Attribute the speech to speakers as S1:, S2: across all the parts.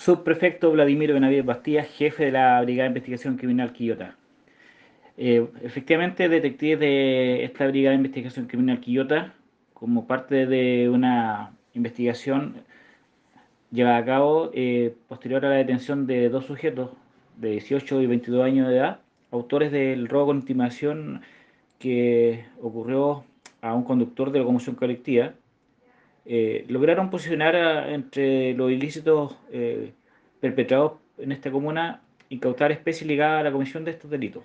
S1: Subprefecto Vladimir Benavides Bastía, jefe de la Brigada de Investigación Criminal Quillota. Eh, efectivamente, detectives de esta Brigada de Investigación Criminal Quillota, como parte de una investigación llevada a cabo eh, posterior a la detención de dos sujetos de 18 y 22 años de edad, autores del robo con intimación que ocurrió a un conductor de locomoción colectiva, eh, lograron posicionar entre los ilícitos eh, perpetrados en esta comuna incautar especies ligadas a la comisión de estos delitos.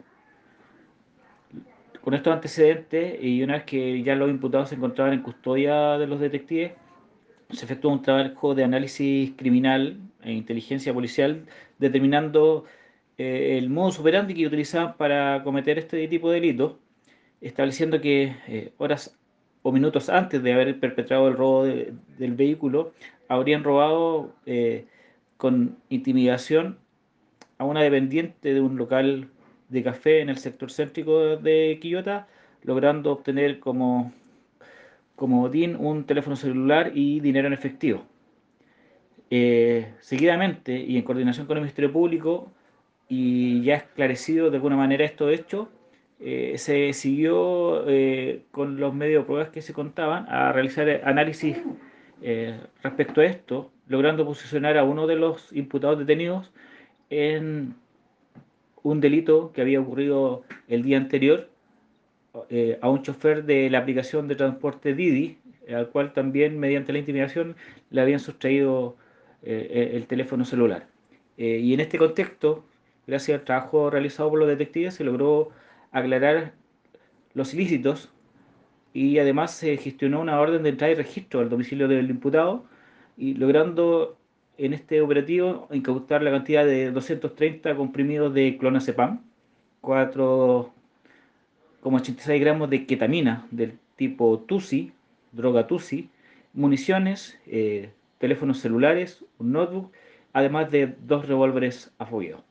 S1: Con estos antecedentes, y una vez que ya los imputados se encontraban en custodia de los detectives, se efectuó un trabajo de análisis criminal e inteligencia policial determinando eh, el modo operandi que utilizaban para cometer este tipo de delitos, estableciendo que horas o minutos antes de haber perpetrado el robo del vehículo, habrían robado eh, con intimidación a una dependiente de un local de café en el sector céntrico de Quillota, logrando obtener como, como botín un teléfono celular y dinero en efectivo. Eh, seguidamente, y en coordinación con el Ministerio Público, y ya esclarecido de alguna manera estos hechos, eh, se siguió eh, con los medios de pruebas que se contaban a realizar análisis eh, respecto a esto, logrando posicionar a uno de los imputados detenidos en un delito que había ocurrido el día anterior a un chofer de la aplicación de transporte Didi, al cual también mediante la intimidación le habían sustraído el teléfono celular. y en este contexto, gracias al trabajo realizado por los detectives, se logró aclarar los ilícitos y además se gestionó una orden de entrada y registro al domicilio del imputado y logrando en este operativo incautar la cantidad de 230 comprimidos de clonazepam, 4,86 gramos de ketamina del tipo TUSI, droga TUSI, municiones, eh, teléfonos celulares, un notebook, además de dos revólveres a fogueo.